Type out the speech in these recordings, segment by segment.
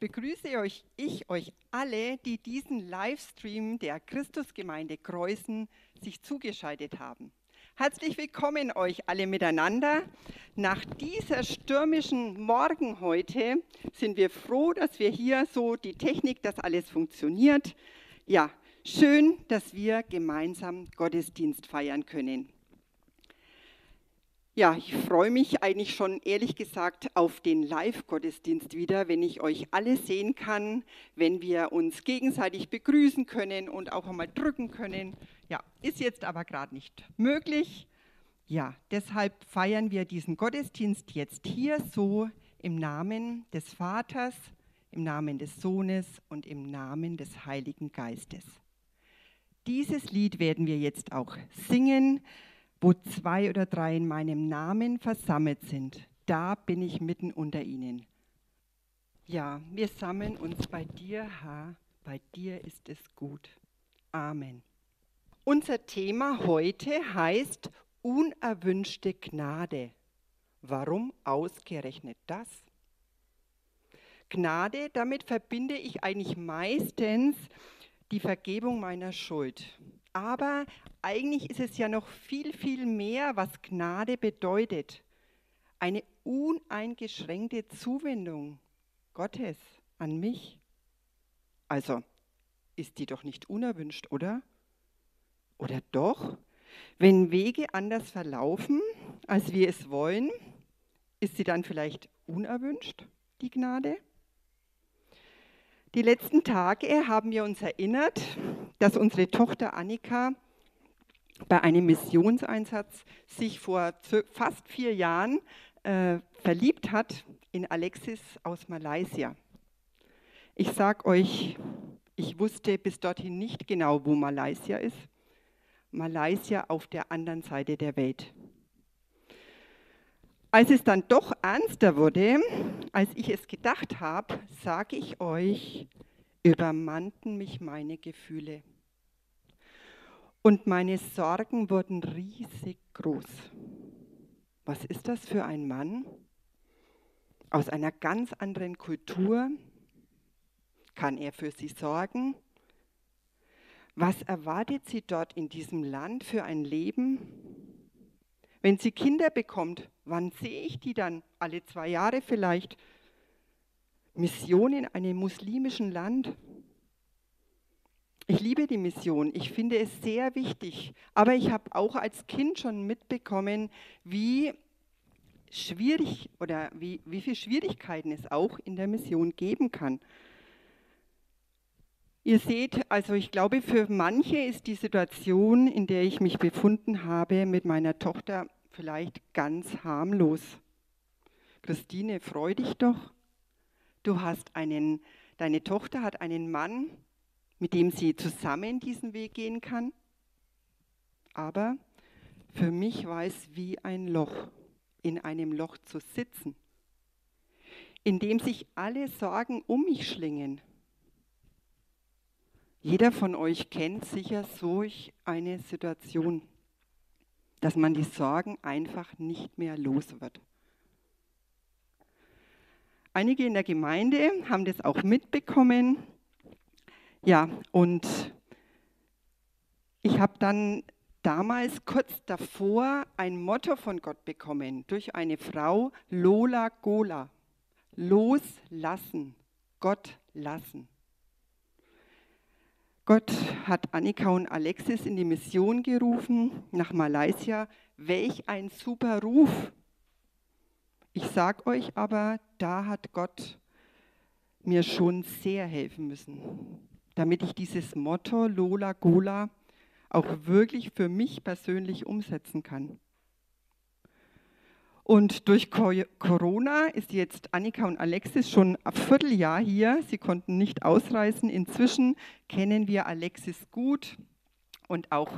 begrüße euch, ich euch alle, die diesen Livestream der Christusgemeinde Kreuzen sich zugeschaltet haben. Herzlich willkommen euch alle miteinander. Nach dieser stürmischen Morgen heute sind wir froh, dass wir hier so die Technik, dass alles funktioniert. Ja, schön, dass wir gemeinsam Gottesdienst feiern können. Ja, ich freue mich eigentlich schon ehrlich gesagt auf den Live-Gottesdienst wieder, wenn ich euch alle sehen kann, wenn wir uns gegenseitig begrüßen können und auch einmal drücken können. Ja, ist jetzt aber gerade nicht möglich. Ja, deshalb feiern wir diesen Gottesdienst jetzt hier so im Namen des Vaters, im Namen des Sohnes und im Namen des Heiligen Geistes. Dieses Lied werden wir jetzt auch singen wo zwei oder drei in meinem Namen versammelt sind, da bin ich mitten unter ihnen. Ja, wir sammeln uns bei dir, Herr, bei dir ist es gut. Amen. Unser Thema heute heißt unerwünschte Gnade. Warum ausgerechnet das? Gnade, damit verbinde ich eigentlich meistens die Vergebung meiner Schuld. Aber eigentlich ist es ja noch viel, viel mehr, was Gnade bedeutet. Eine uneingeschränkte Zuwendung Gottes an mich. Also ist die doch nicht unerwünscht, oder? Oder doch? Wenn Wege anders verlaufen, als wir es wollen, ist sie dann vielleicht unerwünscht, die Gnade? Die letzten Tage haben wir uns erinnert, dass unsere Tochter Annika bei einem Missionseinsatz sich vor fast vier Jahren äh, verliebt hat in Alexis aus Malaysia. Ich sage euch, ich wusste bis dorthin nicht genau, wo Malaysia ist. Malaysia auf der anderen Seite der Welt. Als es dann doch ernster wurde, als ich es gedacht habe, sage ich euch, übermannten mich meine Gefühle. Und meine Sorgen wurden riesig groß. Was ist das für ein Mann? Aus einer ganz anderen Kultur? Kann er für sie sorgen? Was erwartet sie dort in diesem Land für ein Leben? Wenn sie Kinder bekommt, wann sehe ich die dann? Alle zwei Jahre vielleicht? Mission in einem muslimischen Land? Ich liebe die Mission. Ich finde es sehr wichtig. Aber ich habe auch als Kind schon mitbekommen, wie schwierig oder wie, wie viele Schwierigkeiten es auch in der Mission geben kann. Ihr seht, also ich glaube, für manche ist die Situation, in der ich mich befunden habe mit meiner Tochter, vielleicht ganz harmlos. Christine, freu dich doch. Du hast einen, deine Tochter hat einen Mann, mit dem sie zusammen diesen Weg gehen kann. Aber für mich war es wie ein Loch, in einem Loch zu sitzen, in dem sich alle Sorgen um mich schlingen. Jeder von euch kennt sicher solch eine Situation, dass man die Sorgen einfach nicht mehr los wird. Einige in der Gemeinde haben das auch mitbekommen ja, und ich habe dann damals kurz davor ein Motto von Gott bekommen durch eine Frau, Lola Gola. Loslassen, Gott lassen. Gott hat Annika und Alexis in die Mission gerufen nach Malaysia. Welch ein super Ruf. Ich sage euch aber, da hat Gott mir schon sehr helfen müssen damit ich dieses Motto Lola Gola auch wirklich für mich persönlich umsetzen kann. Und durch Corona ist jetzt Annika und Alexis schon ein Vierteljahr hier. Sie konnten nicht ausreisen. Inzwischen kennen wir Alexis gut und auch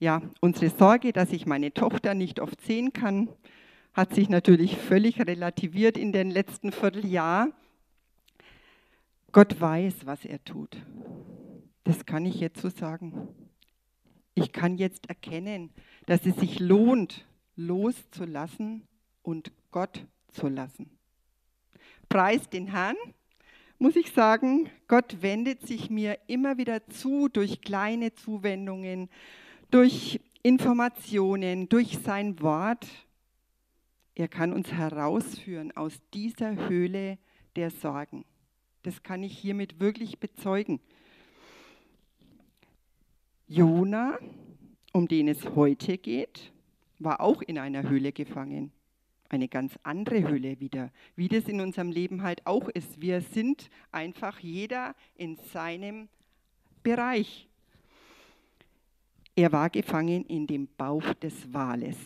ja, unsere Sorge, dass ich meine Tochter nicht oft sehen kann, hat sich natürlich völlig relativiert in den letzten Vierteljahr. Gott weiß, was er tut. Das kann ich jetzt so sagen. Ich kann jetzt erkennen, dass es sich lohnt, loszulassen und Gott zu lassen. Preis den Herrn. muss ich sagen, Gott wendet sich mir immer wieder zu durch kleine Zuwendungen, durch Informationen, durch sein Wort. Er kann uns herausführen aus dieser Höhle der Sorgen. Das kann ich hiermit wirklich bezeugen. Jona, um den es heute geht, war auch in einer Höhle gefangen. Eine ganz andere Höhle wieder, wie das in unserem Leben halt auch ist. Wir sind einfach jeder in seinem Bereich. Er war gefangen in dem Bauch des Wales.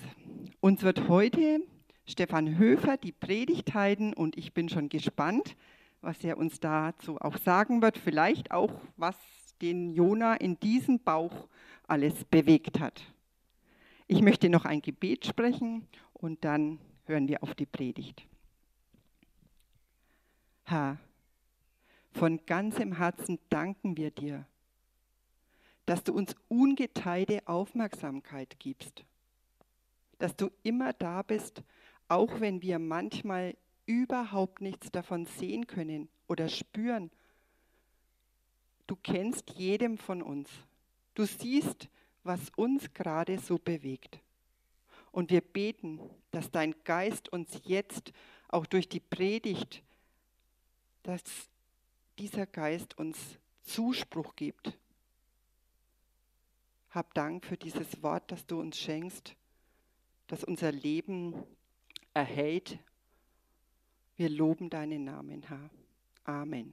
Uns wird heute Stefan Höfer die Predigt halten und ich bin schon gespannt, was er uns dazu auch sagen wird. Vielleicht auch, was den Jona in diesem Bauch alles bewegt hat. Ich möchte noch ein Gebet sprechen und dann hören wir auf die Predigt. Herr, von ganzem Herzen danken wir dir, dass du uns ungeteilte Aufmerksamkeit gibst, dass du immer da bist, auch wenn wir manchmal überhaupt nichts davon sehen können oder spüren. Du kennst jedem von uns. Du siehst, was uns gerade so bewegt. Und wir beten, dass dein Geist uns jetzt auch durch die Predigt, dass dieser Geist uns Zuspruch gibt. Hab Dank für dieses Wort, das du uns schenkst, das unser Leben erhält. Wir loben deinen Namen, Herr. Amen.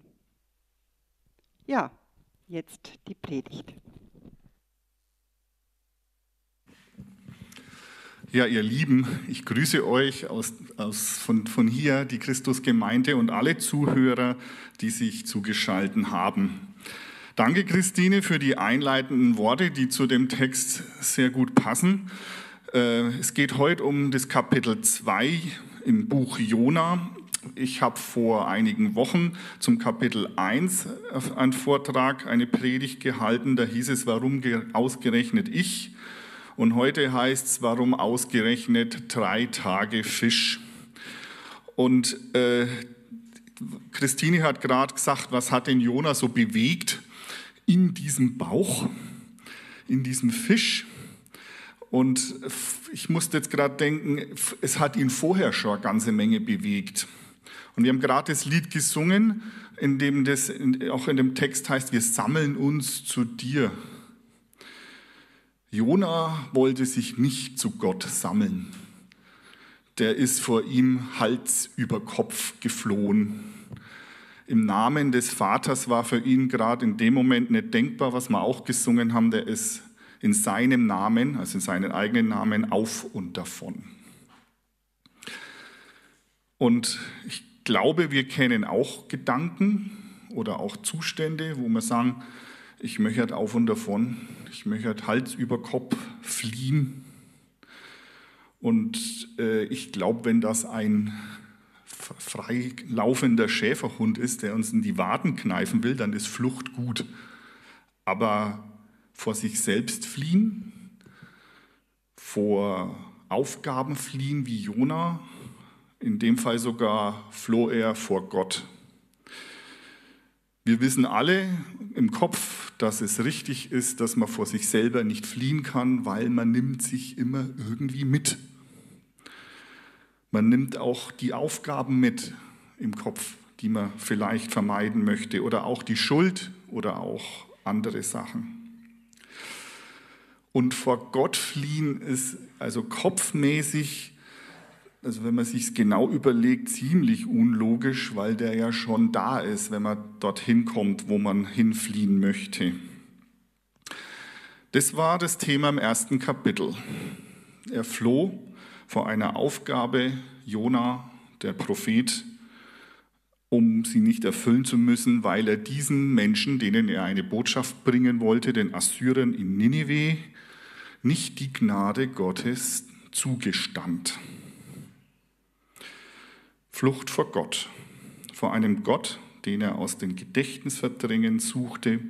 Ja, jetzt die Predigt. Ja, ihr Lieben, ich grüße euch aus, aus, von, von hier, die Christusgemeinde und alle Zuhörer, die sich zugeschaltet haben. Danke, Christine, für die einleitenden Worte, die zu dem Text sehr gut passen. Äh, es geht heute um das Kapitel 2 im Buch Jona. Ich habe vor einigen Wochen zum Kapitel 1 einen Vortrag, eine Predigt gehalten. Da hieß es, warum ausgerechnet ich? Und heute heißt es, warum ausgerechnet drei Tage Fisch? Und äh, Christine hat gerade gesagt, was hat den Jona so bewegt in diesem Bauch, in diesem Fisch? Und ich musste jetzt gerade denken, es hat ihn vorher schon eine ganze Menge bewegt. Und wir haben gerade das Lied gesungen, in dem das auch in dem Text heißt, wir sammeln uns zu dir. Jona wollte sich nicht zu Gott sammeln. Der ist vor ihm Hals über Kopf geflohen. Im Namen des Vaters war für ihn gerade in dem Moment nicht denkbar, was wir auch gesungen haben, der ist in seinem Namen, also in seinen eigenen Namen, auf und davon. Und ich glaube, wir kennen auch Gedanken oder auch Zustände, wo wir sagen, ich möchte auf und davon, ich möchte halt Hals über Kopf fliehen. Und äh, ich glaube, wenn das ein frei laufender Schäferhund ist, der uns in die Waden kneifen will, dann ist Flucht gut. Aber vor sich selbst fliehen, vor Aufgaben fliehen wie Jona, in dem Fall sogar floh er vor Gott. Wir wissen alle im Kopf, dass es richtig ist, dass man vor sich selber nicht fliehen kann, weil man nimmt sich immer irgendwie mit. Man nimmt auch die Aufgaben mit im Kopf, die man vielleicht vermeiden möchte oder auch die Schuld oder auch andere Sachen. Und vor Gott fliehen ist also kopfmäßig also wenn man sich es genau überlegt, ziemlich unlogisch, weil der ja schon da ist, wenn man dorthin kommt, wo man hinfliehen möchte. Das war das Thema im ersten Kapitel. Er floh vor einer Aufgabe, Jona, der Prophet, um sie nicht erfüllen zu müssen, weil er diesen Menschen, denen er eine Botschaft bringen wollte, den Assyrern in Ninive, nicht die Gnade Gottes zugestand. Flucht vor Gott, vor einem Gott, den er aus dem Gedächtnis verdrängen suchte,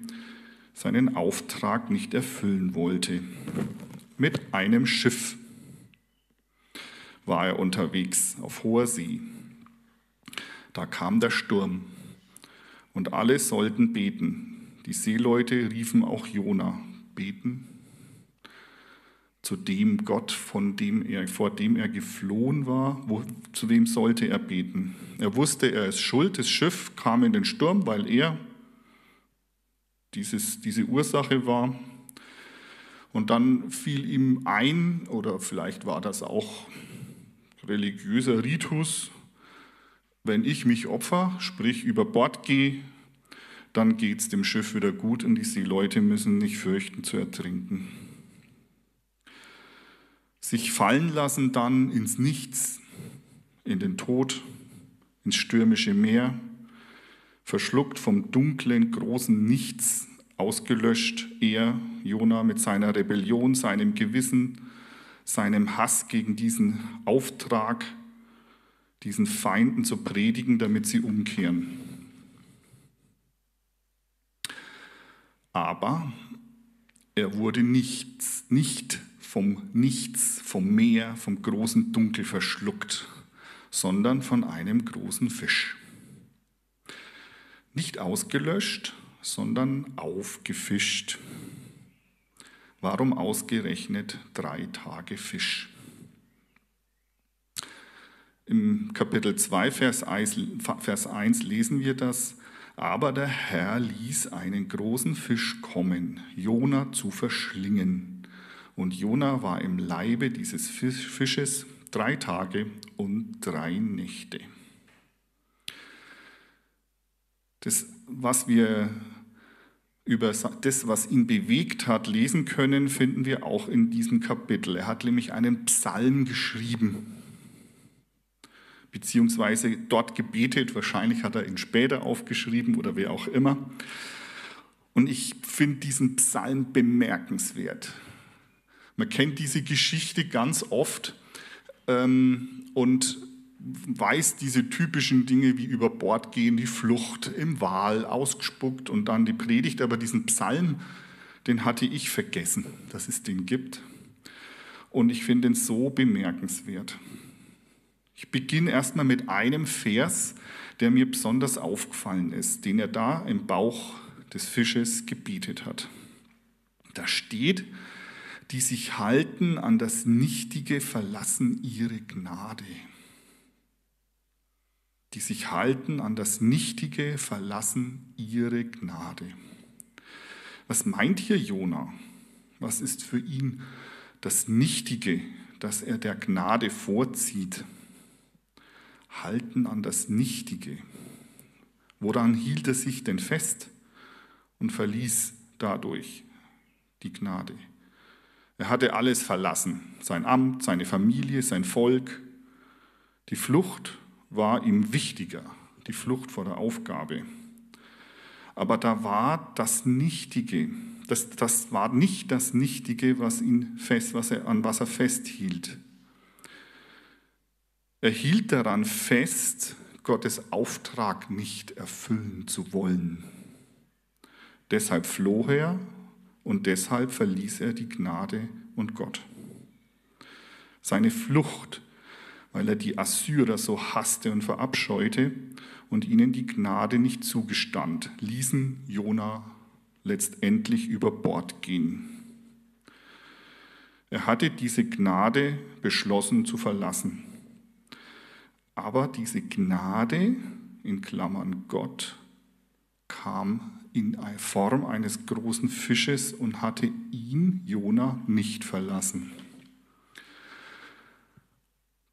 seinen Auftrag nicht erfüllen wollte. Mit einem Schiff war er unterwegs auf hoher See. Da kam der Sturm Und alle sollten beten. Die Seeleute riefen auch Jona, beten zu dem Gott, von dem er, vor dem er geflohen war, wo, zu wem sollte er beten? Er wusste, er ist schuld, das Schiff kam in den Sturm, weil er dieses, diese Ursache war. Und dann fiel ihm ein, oder vielleicht war das auch religiöser Ritus, wenn ich mich opfer, sprich über Bord gehe, dann geht es dem Schiff wieder gut und die Seeleute müssen nicht fürchten zu ertrinken sich fallen lassen dann ins Nichts, in den Tod, ins stürmische Meer, verschluckt vom dunklen, großen Nichts, ausgelöscht, er, Jona, mit seiner Rebellion, seinem Gewissen, seinem Hass gegen diesen Auftrag, diesen Feinden zu predigen, damit sie umkehren. Aber er wurde nichts, nicht vom Nichts, vom Meer, vom großen Dunkel verschluckt, sondern von einem großen Fisch. Nicht ausgelöscht, sondern aufgefischt. Warum ausgerechnet drei Tage Fisch? Im Kapitel 2, Vers 1, lesen wir das. Aber der Herr ließ einen großen Fisch kommen, Jona zu verschlingen. Und Jona war im Leibe dieses Fisches drei Tage und drei Nächte. Das, was wir über das, was ihn bewegt hat, lesen können, finden wir auch in diesem Kapitel. Er hat nämlich einen Psalm geschrieben, beziehungsweise dort gebetet. Wahrscheinlich hat er ihn später aufgeschrieben oder wer auch immer. Und ich finde diesen Psalm bemerkenswert. Man kennt diese Geschichte ganz oft ähm, und weiß diese typischen Dinge wie über Bord gehen, die Flucht im Wal, ausgespuckt und dann die Predigt. Aber diesen Psalm, den hatte ich vergessen, dass es den gibt. Und ich finde ihn so bemerkenswert. Ich beginne erstmal mit einem Vers, der mir besonders aufgefallen ist, den er da im Bauch des Fisches gebietet hat. Da steht, die sich halten an das Nichtige, verlassen ihre Gnade. Die sich halten an das Nichtige, verlassen ihre Gnade. Was meint hier Jona? Was ist für ihn das Nichtige, das er der Gnade vorzieht? Halten an das Nichtige. Woran hielt er sich denn fest und verließ dadurch die Gnade? Er hatte alles verlassen, sein Amt, seine Familie, sein Volk. Die Flucht war ihm wichtiger, die Flucht vor der Aufgabe. Aber da war das Nichtige, das, das war nicht das Nichtige, was ihn fest, was er, an was er festhielt. Er hielt daran fest, Gottes Auftrag nicht erfüllen zu wollen. Deshalb floh er und deshalb verließ er die Gnade und Gott. Seine Flucht, weil er die Assyrer so hasste und verabscheute und ihnen die Gnade nicht zugestand, ließen Jona letztendlich über Bord gehen. Er hatte diese Gnade beschlossen zu verlassen. Aber diese Gnade, in Klammern Gott, kam in Form eines großen Fisches und hatte ihn, Jona, nicht verlassen.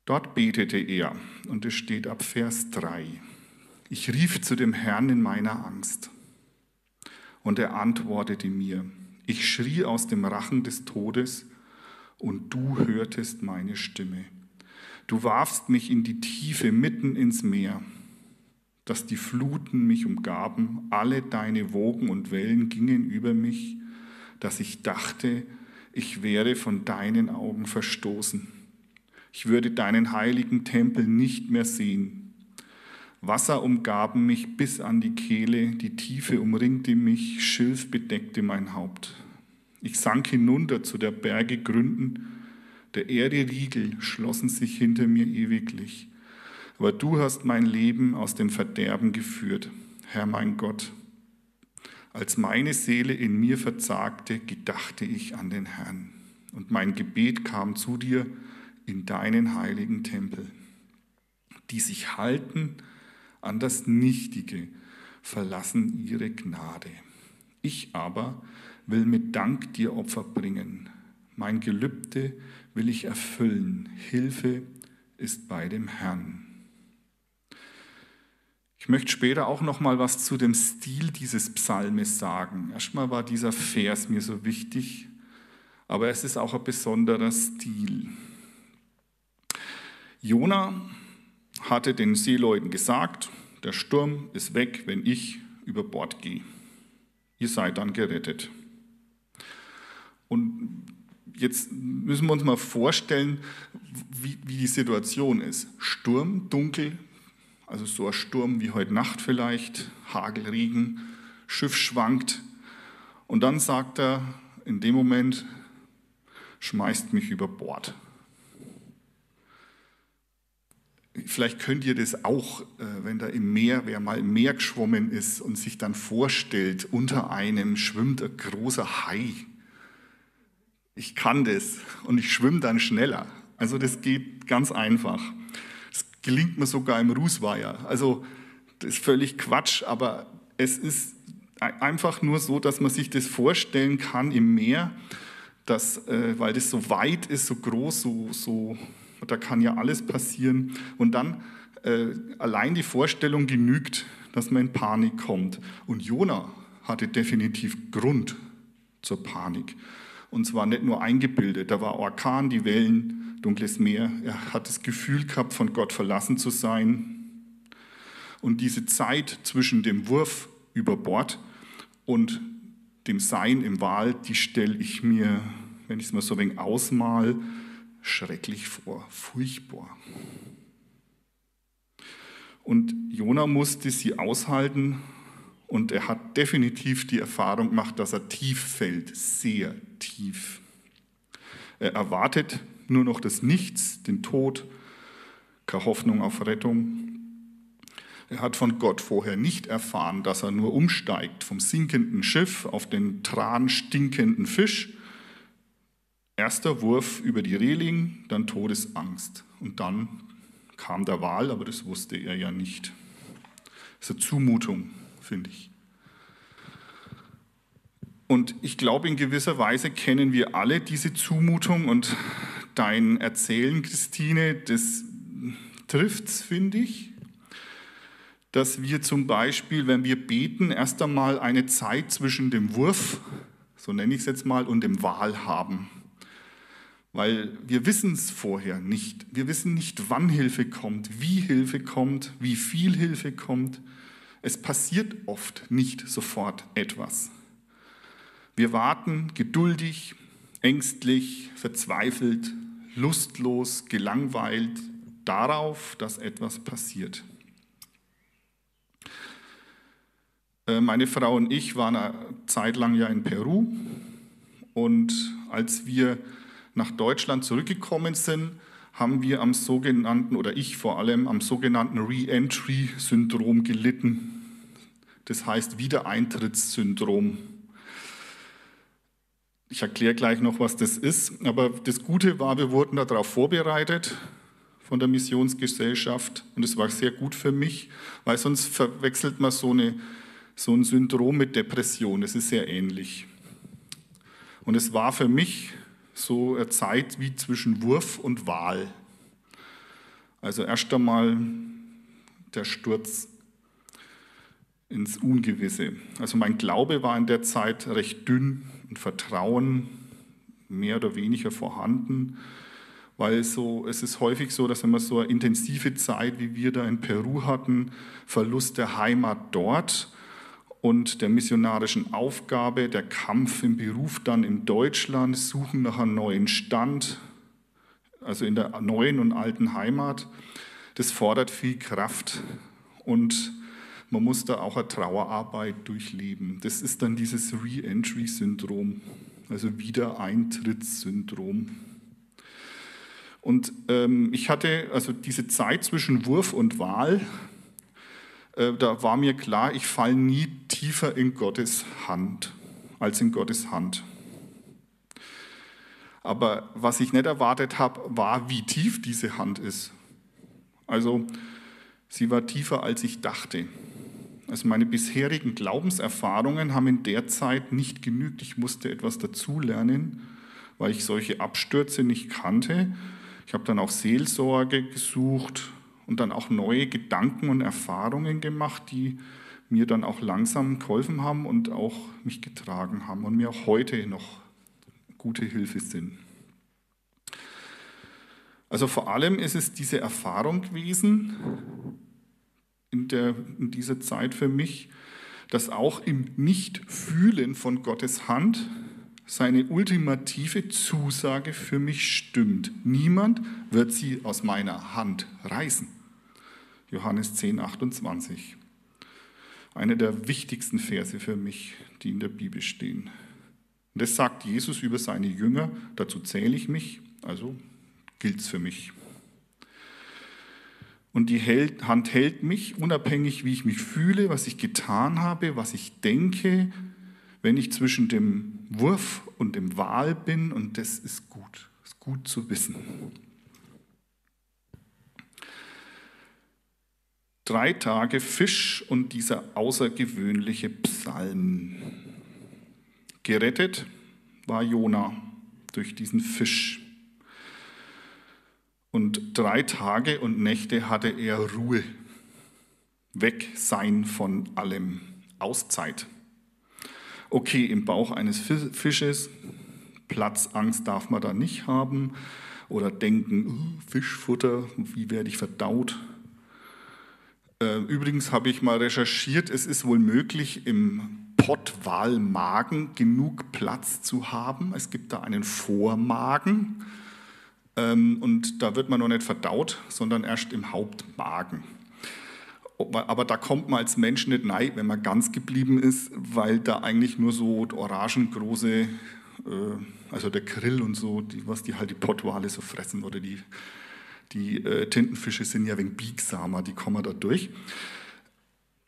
Dort betete er, und es steht ab Vers 3. Ich rief zu dem Herrn in meiner Angst, und er antwortete mir. Ich schrie aus dem Rachen des Todes, und du hörtest meine Stimme. Du warfst mich in die Tiefe mitten ins Meer dass die Fluten mich umgaben, alle deine Wogen und Wellen gingen über mich, dass ich dachte, ich wäre von deinen Augen verstoßen. Ich würde deinen heiligen Tempel nicht mehr sehen. Wasser umgaben mich bis an die Kehle, die Tiefe umringte mich, Schilf bedeckte mein Haupt. Ich sank hinunter zu der Berge Gründen, der Erde Riegel schlossen sich hinter mir ewiglich aber du hast mein Leben aus dem Verderben geführt. Herr mein Gott. Als meine Seele in mir verzagte, gedachte ich an den Herrn. Und mein Gebet kam zu dir in deinen heiligen Tempel. Die sich halten an das Nichtige, verlassen ihre Gnade. Ich aber will mit Dank dir Opfer bringen. Mein Gelübde will ich erfüllen. Hilfe ist bei dem Herrn. Ich möchte später auch noch mal was zu dem Stil dieses Psalmes sagen. Erstmal war dieser Vers mir so wichtig, aber es ist auch ein besonderer Stil. Jona hatte den Seeleuten gesagt, der Sturm ist weg, wenn ich über Bord gehe. Ihr seid dann gerettet. Und jetzt müssen wir uns mal vorstellen, wie, wie die Situation ist. Sturm, dunkel, also so ein Sturm wie heute Nacht vielleicht, Hagel, Regen, Schiff schwankt. Und dann sagt er in dem Moment, schmeißt mich über Bord. Vielleicht könnt ihr das auch, äh, wenn da im Meer, wer mal im Meer geschwommen ist und sich dann vorstellt, unter einem schwimmt ein großer Hai. Ich kann das und ich schwimme dann schneller. Also das geht ganz einfach gelingt mir sogar im Rußweiher. Also das ist völlig Quatsch, aber es ist einfach nur so, dass man sich das vorstellen kann im Meer, dass, äh, weil das so weit ist, so groß, so, so, da kann ja alles passieren. Und dann äh, allein die Vorstellung genügt, dass man in Panik kommt. Und Jona hatte definitiv Grund zur Panik. Und zwar nicht nur eingebildet, da war Orkan, die Wellen, dunkles Meer. Er hat das Gefühl gehabt, von Gott verlassen zu sein. Und diese Zeit zwischen dem Wurf über Bord und dem Sein im Wal, die stelle ich mir, wenn ich es mal so ein wenig ausmal, schrecklich vor, furchtbar. Und Jona musste sie aushalten und er hat definitiv die Erfahrung gemacht, dass er tief fällt, sehr tief. Er erwartet nur noch das Nichts, den Tod, keine Hoffnung auf Rettung. Er hat von Gott vorher nicht erfahren, dass er nur umsteigt vom sinkenden Schiff auf den transtinkenden Fisch. Erster Wurf über die Reling, dann Todesangst. Und dann kam der Wal, aber das wusste er ja nicht. Das ist eine Zumutung, finde ich. Und ich glaube, in gewisser Weise kennen wir alle diese Zumutung und dein Erzählen, Christine, das trifft es, finde ich, dass wir zum Beispiel, wenn wir beten, erst einmal eine Zeit zwischen dem Wurf, so nenne ich es jetzt mal, und dem Wahl haben. Weil wir wissen es vorher nicht. Wir wissen nicht, wann Hilfe kommt, wie Hilfe kommt, wie viel Hilfe kommt. Es passiert oft nicht sofort etwas. Wir warten geduldig, ängstlich, verzweifelt, lustlos, gelangweilt darauf, dass etwas passiert. Äh, meine Frau und ich waren eine Zeit lang ja in Peru und als wir nach Deutschland zurückgekommen sind, haben wir am sogenannten, oder ich vor allem, am sogenannten Re-Entry-Syndrom gelitten. Das heißt Wiedereintrittssyndrom. Ich erkläre gleich noch, was das ist. Aber das Gute war, wir wurden darauf vorbereitet von der Missionsgesellschaft. Und es war sehr gut für mich, weil sonst verwechselt man so, eine, so ein Syndrom mit Depression. Es ist sehr ähnlich. Und es war für mich so eine Zeit wie zwischen Wurf und Wahl. Also erst einmal der Sturz ins Ungewisse. Also mein Glaube war in der Zeit recht dünn und Vertrauen mehr oder weniger vorhanden, weil so, es ist häufig so, dass wenn man so eine intensive Zeit, wie wir da in Peru hatten, Verlust der Heimat dort und der missionarischen Aufgabe, der Kampf im Beruf dann in Deutschland, Suchen nach einem neuen Stand, also in der neuen und alten Heimat, das fordert viel Kraft und man muss da auch eine Trauerarbeit durchleben. Das ist dann dieses Re-Entry-Syndrom, also Wiedereintrittssyndrom. Und ähm, ich hatte also diese Zeit zwischen Wurf und Wahl, äh, da war mir klar, ich falle nie tiefer in Gottes Hand als in Gottes Hand. Aber was ich nicht erwartet habe, war, wie tief diese Hand ist. Also sie war tiefer, als ich dachte. Also meine bisherigen Glaubenserfahrungen haben in der Zeit nicht genügt. Ich musste etwas dazulernen, weil ich solche Abstürze nicht kannte. Ich habe dann auch Seelsorge gesucht und dann auch neue Gedanken und Erfahrungen gemacht, die mir dann auch langsam geholfen haben und auch mich getragen haben und mir auch heute noch gute Hilfe sind. Also vor allem ist es diese Erfahrung gewesen in, der, in dieser Zeit für mich, dass auch im Nichtfühlen von Gottes Hand seine ultimative Zusage für mich stimmt. Niemand wird sie aus meiner Hand reißen. Johannes 10, 28. Einer der wichtigsten Verse für mich, die in der Bibel stehen. Und das sagt Jesus über seine Jünger, dazu zähle ich mich, also gilt es für mich. Und die Hand hält mich, unabhängig wie ich mich fühle, was ich getan habe, was ich denke, wenn ich zwischen dem Wurf und dem Wahl bin. Und das ist gut, ist gut zu wissen. Drei Tage Fisch und dieser außergewöhnliche Psalm. Gerettet war Jona durch diesen Fisch. Und drei Tage und Nächte hatte er Ruhe, weg sein von allem, Auszeit. Okay, im Bauch eines Fisches, Platzangst darf man da nicht haben oder denken, uh, Fischfutter, wie werde ich verdaut? Äh, übrigens habe ich mal recherchiert, es ist wohl möglich, im Pottwalmagen genug Platz zu haben. Es gibt da einen Vormagen und da wird man noch nicht verdaut, sondern erst im Hauptmagen. Aber da kommt man als Mensch nicht rein, wenn man ganz geblieben ist, weil da eigentlich nur so orangengroße, äh, also der Grill und so, die, was die halt die Pottwale so fressen oder die, die äh, Tintenfische sind ja wegen biegsamer, die kommen da durch.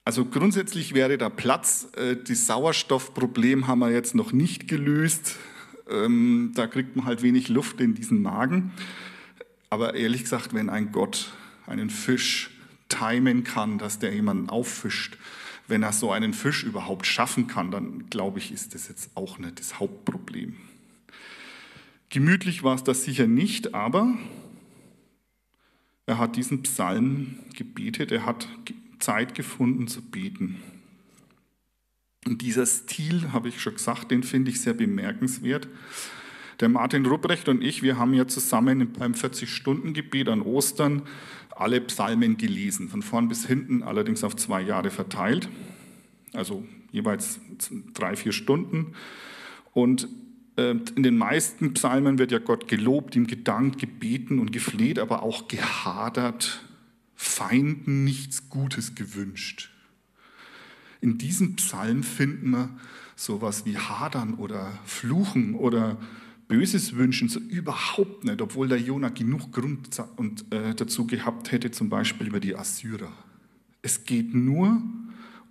Also grundsätzlich wäre da Platz. Äh, das Sauerstoffproblem haben wir jetzt noch nicht gelöst. Ähm, da kriegt man halt wenig Luft in diesen Magen. Aber ehrlich gesagt, wenn ein Gott einen Fisch timen kann, dass der jemanden auffischt, wenn er so einen Fisch überhaupt schaffen kann, dann glaube ich, ist das jetzt auch nicht das Hauptproblem. Gemütlich war es das sicher nicht, aber er hat diesen Psalm gebetet, er hat Zeit gefunden zu beten. Und dieser Stil, habe ich schon gesagt, den finde ich sehr bemerkenswert. Der Martin Rupprecht und ich, wir haben ja zusammen beim 40-Stunden-Gebet an Ostern alle Psalmen gelesen, von vorn bis hinten, allerdings auf zwei Jahre verteilt, also jeweils drei, vier Stunden. Und äh, in den meisten Psalmen wird ja Gott gelobt, ihm gedankt, gebeten und gefleht, aber auch gehadert, Feinden nichts Gutes gewünscht. In diesem Psalm finden wir sowas wie Hadern oder Fluchen oder Böses wünschen, so überhaupt nicht, obwohl der Jona genug Grund und, äh, dazu gehabt hätte, zum Beispiel über die Assyrer. Es geht nur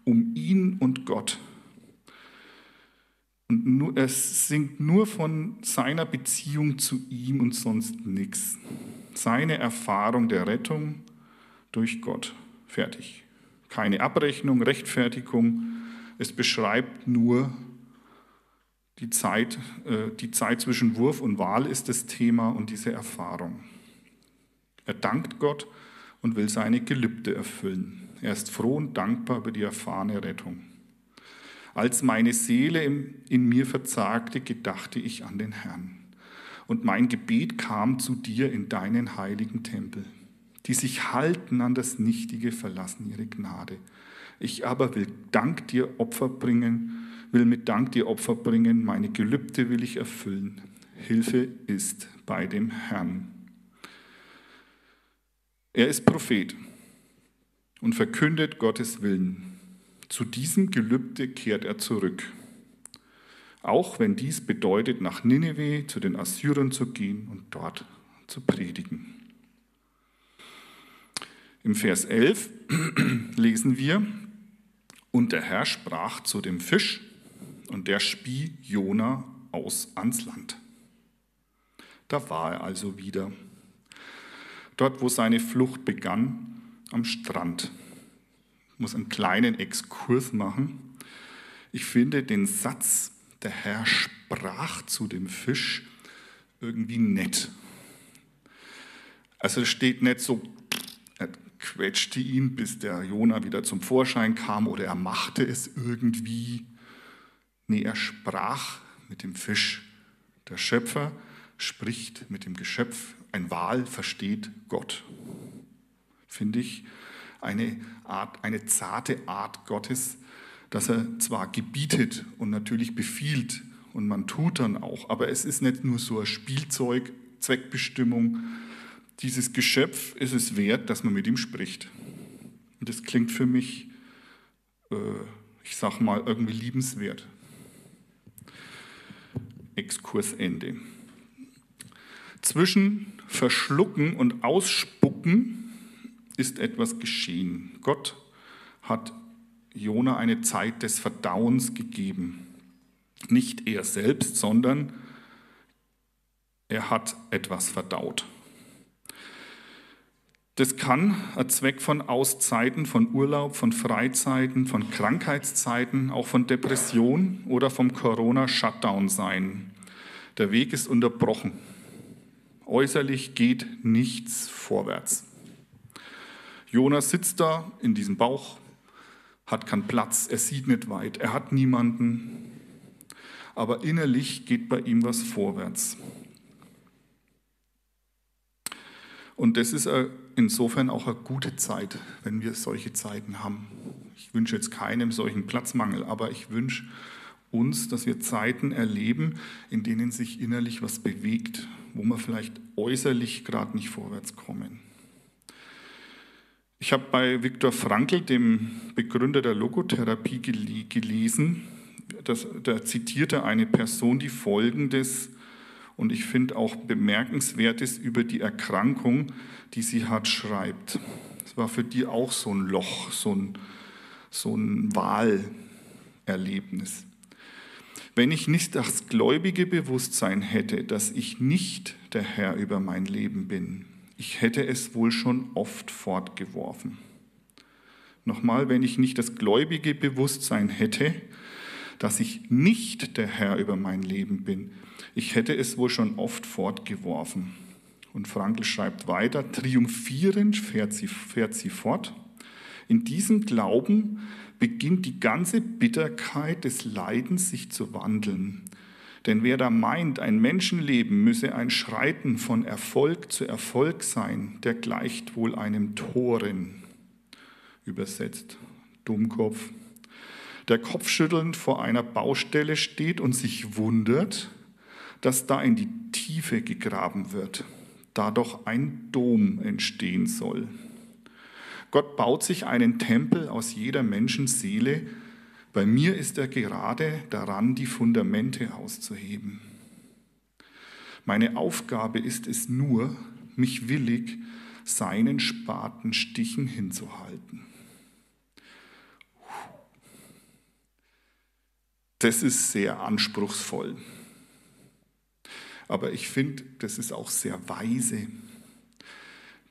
um ihn und Gott. Und nur, es singt nur von seiner Beziehung zu ihm und sonst nichts. Seine Erfahrung der Rettung durch Gott. Fertig keine Abrechnung, Rechtfertigung. Es beschreibt nur die Zeit, äh, die Zeit zwischen Wurf und Wahl ist das Thema und diese Erfahrung. Er dankt Gott und will seine Gelübde erfüllen. Er ist froh und dankbar über die erfahrene Rettung. Als meine Seele in mir verzagte, gedachte ich an den Herrn. Und mein Gebet kam zu dir in deinen heiligen Tempel die sich halten an das Nichtige, verlassen ihre Gnade. Ich aber will Dank dir Opfer bringen, will mit Dank dir Opfer bringen, meine Gelübde will ich erfüllen. Hilfe ist bei dem Herrn. Er ist Prophet und verkündet Gottes Willen. Zu diesem Gelübde kehrt er zurück. Auch wenn dies bedeutet, nach Nineveh zu den Assyrern zu gehen und dort zu predigen. Im Vers 11 lesen wir, und der Herr sprach zu dem Fisch, und der spie Jona aus ans Land. Da war er also wieder. Dort, wo seine Flucht begann, am Strand. Ich muss einen kleinen Exkurs machen. Ich finde den Satz, der Herr sprach zu dem Fisch, irgendwie nett. Also es steht nicht so, quetschte ihn, bis der Jona wieder zum Vorschein kam oder er machte es irgendwie. Nee, er sprach mit dem Fisch. Der Schöpfer spricht mit dem Geschöpf. Ein Wal versteht Gott. Finde ich eine, Art, eine zarte Art Gottes, dass er zwar gebietet und natürlich befiehlt und man tut dann auch, aber es ist nicht nur so ein Spielzeug, Zweckbestimmung. Dieses Geschöpf ist es wert, dass man mit ihm spricht. Und das klingt für mich, äh, ich sag mal, irgendwie liebenswert. Exkursende. Zwischen Verschlucken und Ausspucken ist etwas geschehen. Gott hat Jona eine Zeit des Verdauens gegeben. Nicht er selbst, sondern er hat etwas verdaut. Das kann ein Zweck von Auszeiten, von Urlaub, von Freizeiten, von Krankheitszeiten, auch von Depression oder vom Corona-Shutdown sein. Der Weg ist unterbrochen. Äußerlich geht nichts vorwärts. Jonas sitzt da in diesem Bauch, hat keinen Platz, er sieht nicht weit, er hat niemanden, aber innerlich geht bei ihm was vorwärts. Und das ist insofern auch eine gute Zeit, wenn wir solche Zeiten haben. Ich wünsche jetzt keinem solchen Platzmangel, aber ich wünsche uns, dass wir Zeiten erleben, in denen sich innerlich was bewegt, wo wir vielleicht äußerlich gerade nicht vorwärts kommen. Ich habe bei Viktor Frankl, dem Begründer der Logotherapie, gelesen, dass, da zitierte eine Person, die Folgendes und ich finde auch Bemerkenswertes über die Erkrankung, die sie hat, schreibt. Es war für die auch so ein Loch, so ein, so ein Wahlerlebnis. Wenn ich nicht das gläubige Bewusstsein hätte, dass ich nicht der Herr über mein Leben bin, ich hätte es wohl schon oft fortgeworfen. Nochmal, wenn ich nicht das gläubige Bewusstsein hätte, dass ich nicht der Herr über mein Leben bin, ich hätte es wohl schon oft fortgeworfen. Und Frankl schreibt weiter, triumphierend fährt sie, fährt sie fort. In diesem Glauben beginnt die ganze Bitterkeit des Leidens sich zu wandeln. Denn wer da meint, ein Menschenleben müsse ein Schreiten von Erfolg zu Erfolg sein, der gleicht wohl einem Toren. Übersetzt, Dummkopf. Der kopfschüttelnd vor einer Baustelle steht und sich wundert, dass da in die Tiefe gegraben wird, da doch ein Dom entstehen soll. Gott baut sich einen Tempel aus jeder Menschenseele. Bei mir ist er gerade daran, die Fundamente auszuheben. Meine Aufgabe ist es nur, mich willig seinen Spatenstichen hinzuhalten. Das ist sehr anspruchsvoll. Aber ich finde, das ist auch sehr weise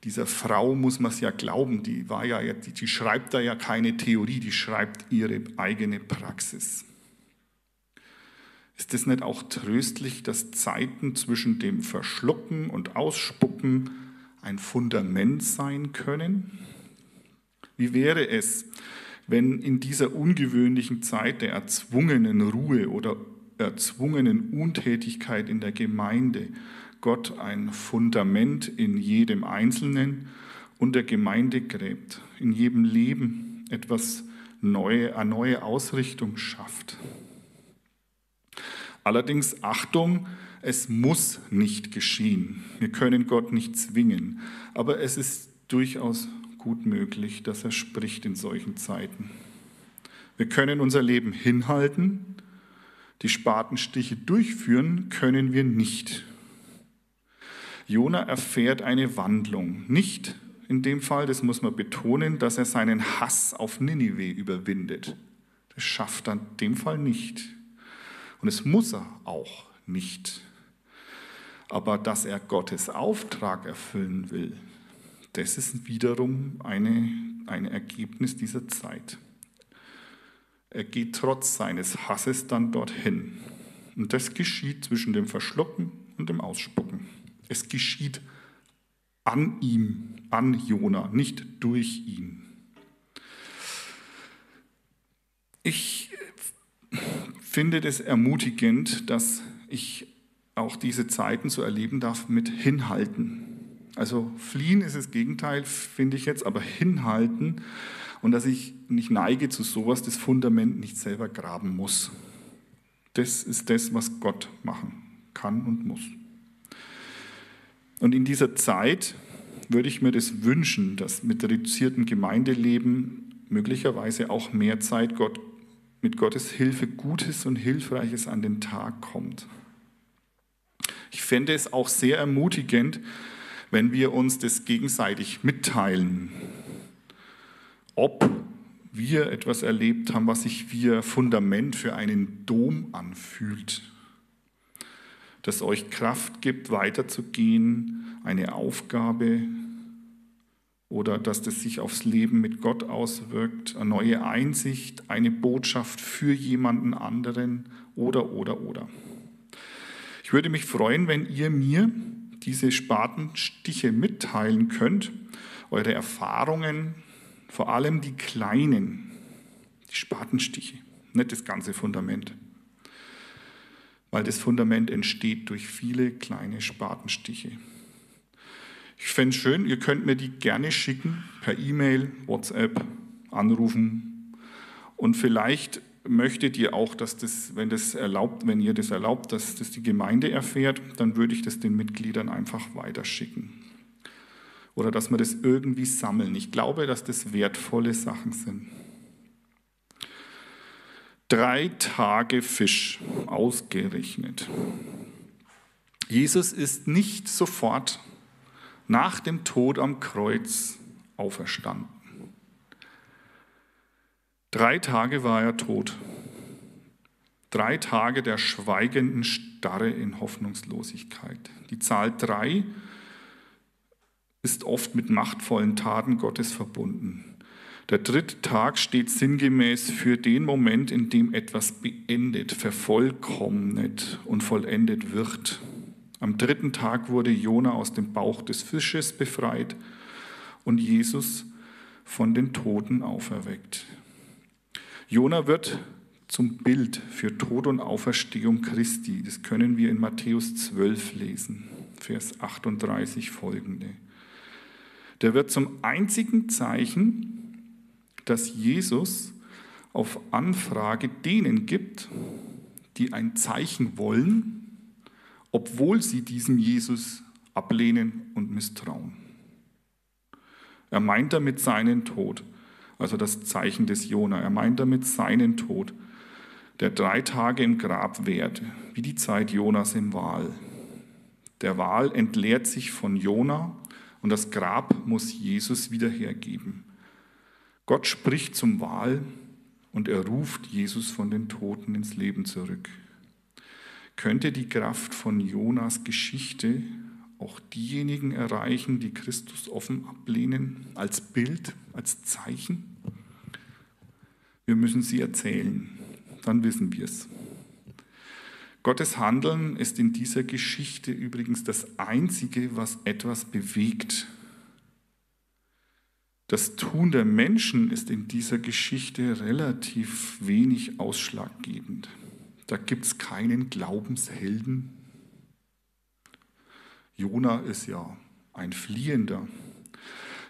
dieser Frau muss man es ja glauben, die, war ja, die, die schreibt da ja keine Theorie, die schreibt ihre eigene Praxis. Ist es nicht auch tröstlich, dass Zeiten zwischen dem Verschlucken und Ausspucken ein Fundament sein können? Wie wäre es, wenn in dieser ungewöhnlichen Zeit der erzwungenen Ruhe oder erzwungenen Untätigkeit in der Gemeinde Gott ein Fundament in jedem Einzelnen und der Gemeinde gräbt, in jedem Leben etwas neue, eine neue Ausrichtung schafft. Allerdings Achtung, es muss nicht geschehen. Wir können Gott nicht zwingen, aber es ist durchaus gut möglich, dass er spricht in solchen Zeiten. Wir können unser Leben hinhalten, die Spatenstiche durchführen können wir nicht. Jona erfährt eine Wandlung, nicht in dem Fall, das muss man betonen, dass er seinen Hass auf Ninive überwindet. Das schafft er in dem Fall nicht. Und es muss er auch nicht. Aber dass er Gottes Auftrag erfüllen will, das ist wiederum eine, ein Ergebnis dieser Zeit. Er geht trotz seines Hasses dann dorthin. Und das geschieht zwischen dem Verschlucken und dem Ausspucken. Es geschieht an ihm, an Jona, nicht durch ihn. Ich finde es ermutigend, dass ich auch diese Zeiten so erleben darf mit Hinhalten. Also fliehen ist das Gegenteil, finde ich jetzt, aber hinhalten und dass ich nicht neige zu sowas, das Fundament nicht selber graben muss. Das ist das, was Gott machen kann und muss. Und in dieser Zeit würde ich mir das wünschen, dass mit reduziertem Gemeindeleben möglicherweise auch mehr Zeit Gott, mit Gottes Hilfe Gutes und Hilfreiches an den Tag kommt. Ich fände es auch sehr ermutigend, wenn wir uns das gegenseitig mitteilen, ob wir etwas erlebt haben, was sich wie ein Fundament für einen Dom anfühlt, das euch Kraft gibt, weiterzugehen, eine Aufgabe oder dass das sich aufs Leben mit Gott auswirkt, eine neue Einsicht, eine Botschaft für jemanden anderen oder, oder, oder. Ich würde mich freuen, wenn ihr mir diese Spatenstiche mitteilen könnt, eure Erfahrungen, vor allem die kleinen, die Spatenstiche, nicht das ganze Fundament weil das Fundament entsteht durch viele kleine Spatenstiche. Ich fände es schön, ihr könnt mir die gerne schicken, per E-Mail, WhatsApp, anrufen. Und vielleicht möchtet ihr auch, dass das, wenn das erlaubt, wenn ihr das erlaubt, dass das die Gemeinde erfährt, dann würde ich das den Mitgliedern einfach weiterschicken. Oder dass wir das irgendwie sammeln. Ich glaube, dass das wertvolle Sachen sind. Drei Tage Fisch ausgerechnet. Jesus ist nicht sofort nach dem Tod am Kreuz auferstanden. Drei Tage war er tot. Drei Tage der schweigenden Starre in Hoffnungslosigkeit. Die Zahl drei ist oft mit machtvollen Taten Gottes verbunden. Der dritte Tag steht sinngemäß für den Moment, in dem etwas beendet, vervollkommnet und vollendet wird. Am dritten Tag wurde Jona aus dem Bauch des Fisches befreit und Jesus von den Toten auferweckt. Jona wird zum Bild für Tod und Auferstehung Christi. Das können wir in Matthäus 12 lesen, Vers 38 folgende. Der wird zum einzigen Zeichen, dass Jesus auf Anfrage denen gibt, die ein Zeichen wollen, obwohl sie diesem Jesus ablehnen und misstrauen. Er meint damit seinen Tod, also das Zeichen des Jona. Er meint damit seinen Tod, der drei Tage im Grab währte, wie die Zeit Jonas im Wal. Der Wal entleert sich von Jona und das Grab muss Jesus wieder hergeben. Gott spricht zum Wahl und er ruft Jesus von den Toten ins Leben zurück. Könnte die Kraft von Jonas Geschichte auch diejenigen erreichen, die Christus offen ablehnen, als Bild, als Zeichen? Wir müssen sie erzählen, dann wissen wir es. Gottes Handeln ist in dieser Geschichte übrigens das Einzige, was etwas bewegt das Tun der Menschen ist in dieser Geschichte relativ wenig ausschlaggebend. Da gibt es keinen Glaubenshelden. Jona ist ja ein Fliehender.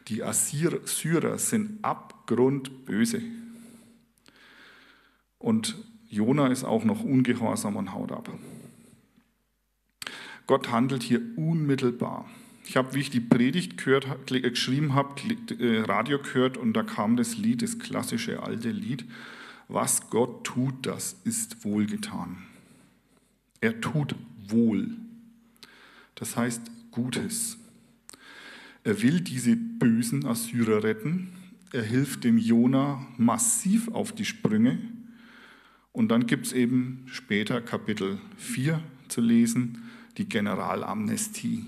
Die Assyrer sind abgrundböse. Und Jona ist auch noch ungehorsam und haut ab. Gott handelt hier unmittelbar. Ich habe, wie ich die Predigt gehört, geschrieben habe, äh, Radio gehört und da kam das Lied, das klassische alte Lied. Was Gott tut, das ist wohlgetan. Er tut wohl. Das heißt Gutes. Er will diese bösen Assyrer retten. Er hilft dem Jona massiv auf die Sprünge. Und dann gibt es eben später Kapitel 4 zu lesen, die Generalamnestie.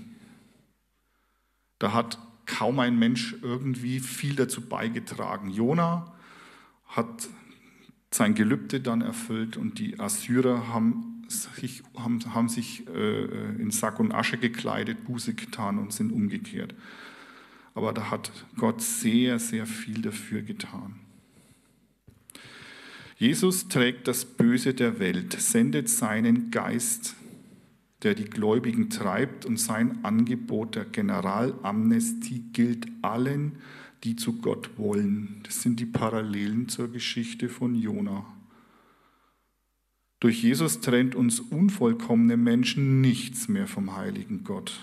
Da hat kaum ein Mensch irgendwie viel dazu beigetragen. Jona hat sein Gelübde dann erfüllt und die Assyrer haben sich, haben, haben sich äh, in Sack und Asche gekleidet, Buße getan und sind umgekehrt. Aber da hat Gott sehr, sehr viel dafür getan. Jesus trägt das Böse der Welt, sendet seinen Geist, der die Gläubigen treibt, und sein Angebot der Generalamnestie gilt allen, die zu Gott wollen. Das sind die Parallelen zur Geschichte von Jona. Durch Jesus trennt uns unvollkommene Menschen nichts mehr vom heiligen Gott.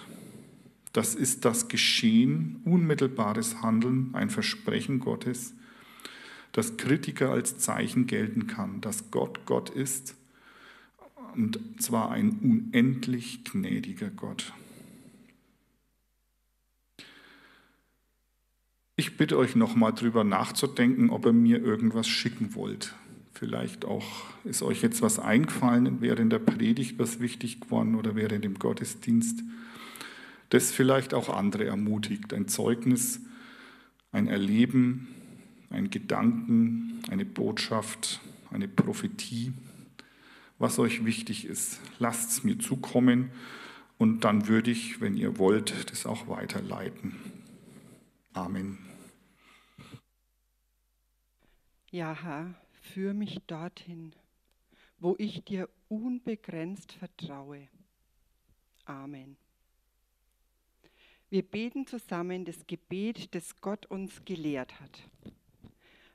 Das ist das Geschehen, unmittelbares Handeln, ein Versprechen Gottes, das Kritiker als Zeichen gelten kann, dass Gott Gott ist und zwar ein unendlich gnädiger Gott. Ich bitte euch nochmal drüber nachzudenken, ob ihr mir irgendwas schicken wollt. Vielleicht auch ist euch jetzt was eingefallen während der Predigt, was wichtig geworden oder während dem Gottesdienst, das vielleicht auch andere ermutigt. Ein Zeugnis, ein Erleben, ein Gedanken, eine Botschaft, eine Prophetie, was euch wichtig ist. Lasst es mir zukommen und dann würde ich, wenn ihr wollt, das auch weiterleiten. Amen. Ja, Herr, führ mich dorthin, wo ich dir unbegrenzt vertraue. Amen. Wir beten zusammen das Gebet, das Gott uns gelehrt hat.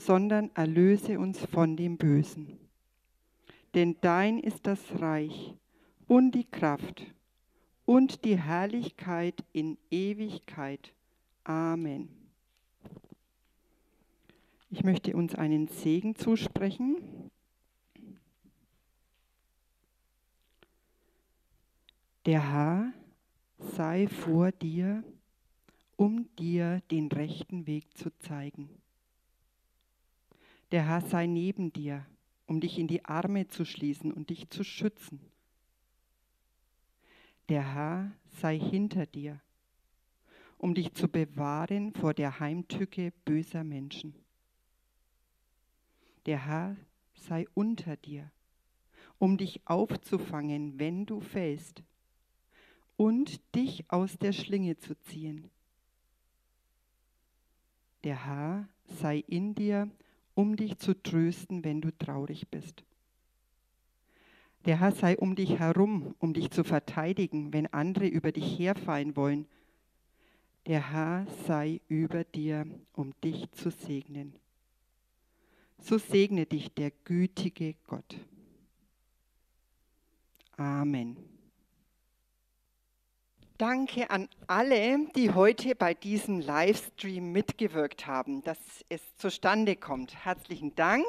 sondern erlöse uns von dem Bösen. Denn dein ist das Reich und die Kraft und die Herrlichkeit in Ewigkeit. Amen. Ich möchte uns einen Segen zusprechen. Der Herr sei vor dir, um dir den rechten Weg zu zeigen. Der Herr sei neben dir, um dich in die Arme zu schließen und dich zu schützen. Der Herr sei hinter dir, um dich zu bewahren vor der Heimtücke böser Menschen. Der Herr sei unter dir, um dich aufzufangen, wenn du fällst, und dich aus der Schlinge zu ziehen. Der Herr sei in dir, um dich zu trösten, wenn du traurig bist. Der Herr sei um dich herum, um dich zu verteidigen, wenn andere über dich herfallen wollen. Der Herr sei über dir, um dich zu segnen so segne dich der gütige Gott. Amen. Danke an alle, die heute bei diesem Livestream mitgewirkt haben, dass es zustande kommt. Herzlichen Dank.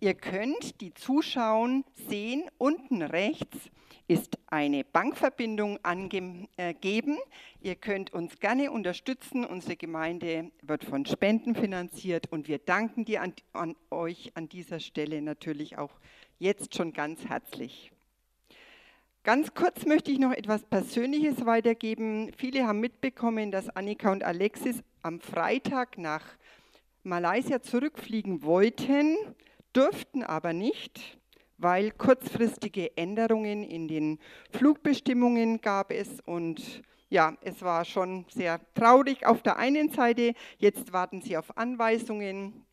Ihr könnt die Zuschauen sehen unten rechts ist eine Bankverbindung angegeben. Ihr könnt uns gerne unterstützen. Unsere Gemeinde wird von Spenden finanziert und wir danken dir an, an euch an dieser Stelle natürlich auch jetzt schon ganz herzlich. Ganz kurz möchte ich noch etwas Persönliches weitergeben. Viele haben mitbekommen, dass Annika und Alexis am Freitag nach Malaysia zurückfliegen wollten, durften aber nicht weil kurzfristige Änderungen in den Flugbestimmungen gab es und ja, es war schon sehr traurig auf der einen Seite. Jetzt warten sie auf Anweisungen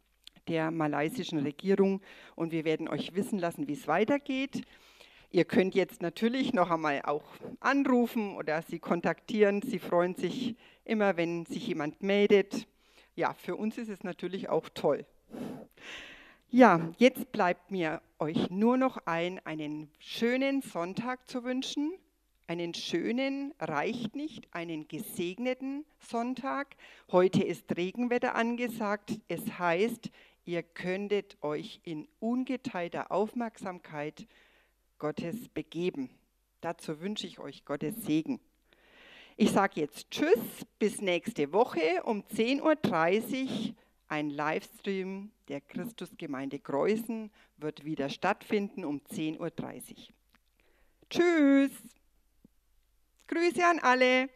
der malaysischen Regierung und wir werden euch wissen lassen, wie es weitergeht. Ihr könnt jetzt natürlich noch einmal auch anrufen oder sie kontaktieren. Sie freuen sich immer, wenn sich jemand meldet. Ja, für uns ist es natürlich auch toll. Ja, jetzt bleibt mir euch nur noch ein, einen schönen Sonntag zu wünschen. Einen schönen reicht nicht, einen gesegneten Sonntag. Heute ist Regenwetter angesagt. Es heißt, ihr könntet euch in ungeteilter Aufmerksamkeit Gottes begeben. Dazu wünsche ich euch Gottes Segen. Ich sage jetzt Tschüss, bis nächste Woche um 10.30 Uhr. Ein Livestream der Christusgemeinde Greußen wird wieder stattfinden um 10.30 Uhr. Tschüss. Grüße an alle.